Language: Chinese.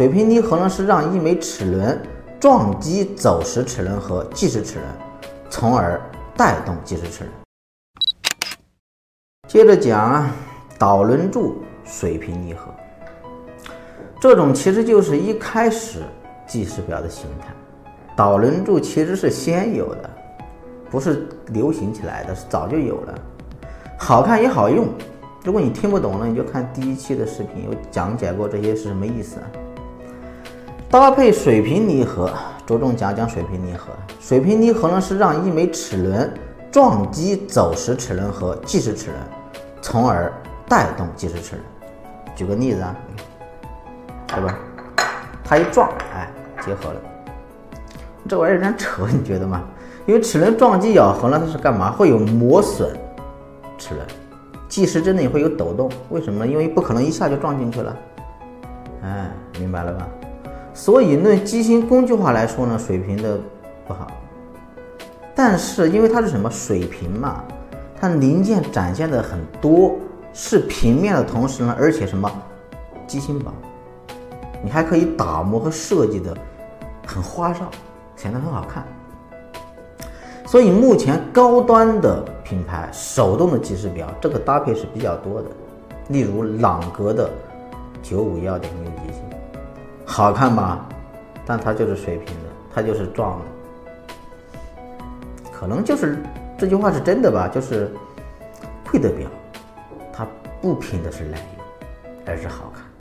水平离合呢是让一枚齿轮撞击走时齿轮和计时齿轮，从而带动计时齿轮。接着讲，导轮柱水平离合，这种其实就是一开始计时表的形态。导轮柱其实是先有的，不是流行起来的，是早就有了，好看也好用。如果你听不懂呢，你就看第一期的视频，有讲解过这些是什么意思啊？搭配水平离合，着重讲讲水平离合。水平离合呢是让一枚齿轮撞击走时齿轮和计时齿轮，从而带动计时齿轮。举个例子啊，对吧？它一撞，哎，结合了。这玩意儿有点扯，你觉得吗？因为齿轮撞击咬合呢，它是干嘛？会有磨损齿轮。计时针呢也会有抖动，为什么呢？因为不可能一下就撞进去了。哎，明白了吧？所以论机芯工具化来说呢，水平的不好。但是因为它是什么水平嘛，它零件展现的很多，是平面的同时呢，而且什么机芯薄，你还可以打磨和设计的很花哨，显得很好看。所以目前高端的品牌手动的计时表，这个搭配是比较多的。例如朗格的九五幺点六机芯，好看吧？但它就是水平的，它就是撞的。可能就是这句话是真的吧？就是贵的表，它不拼的是耐用，而是好看。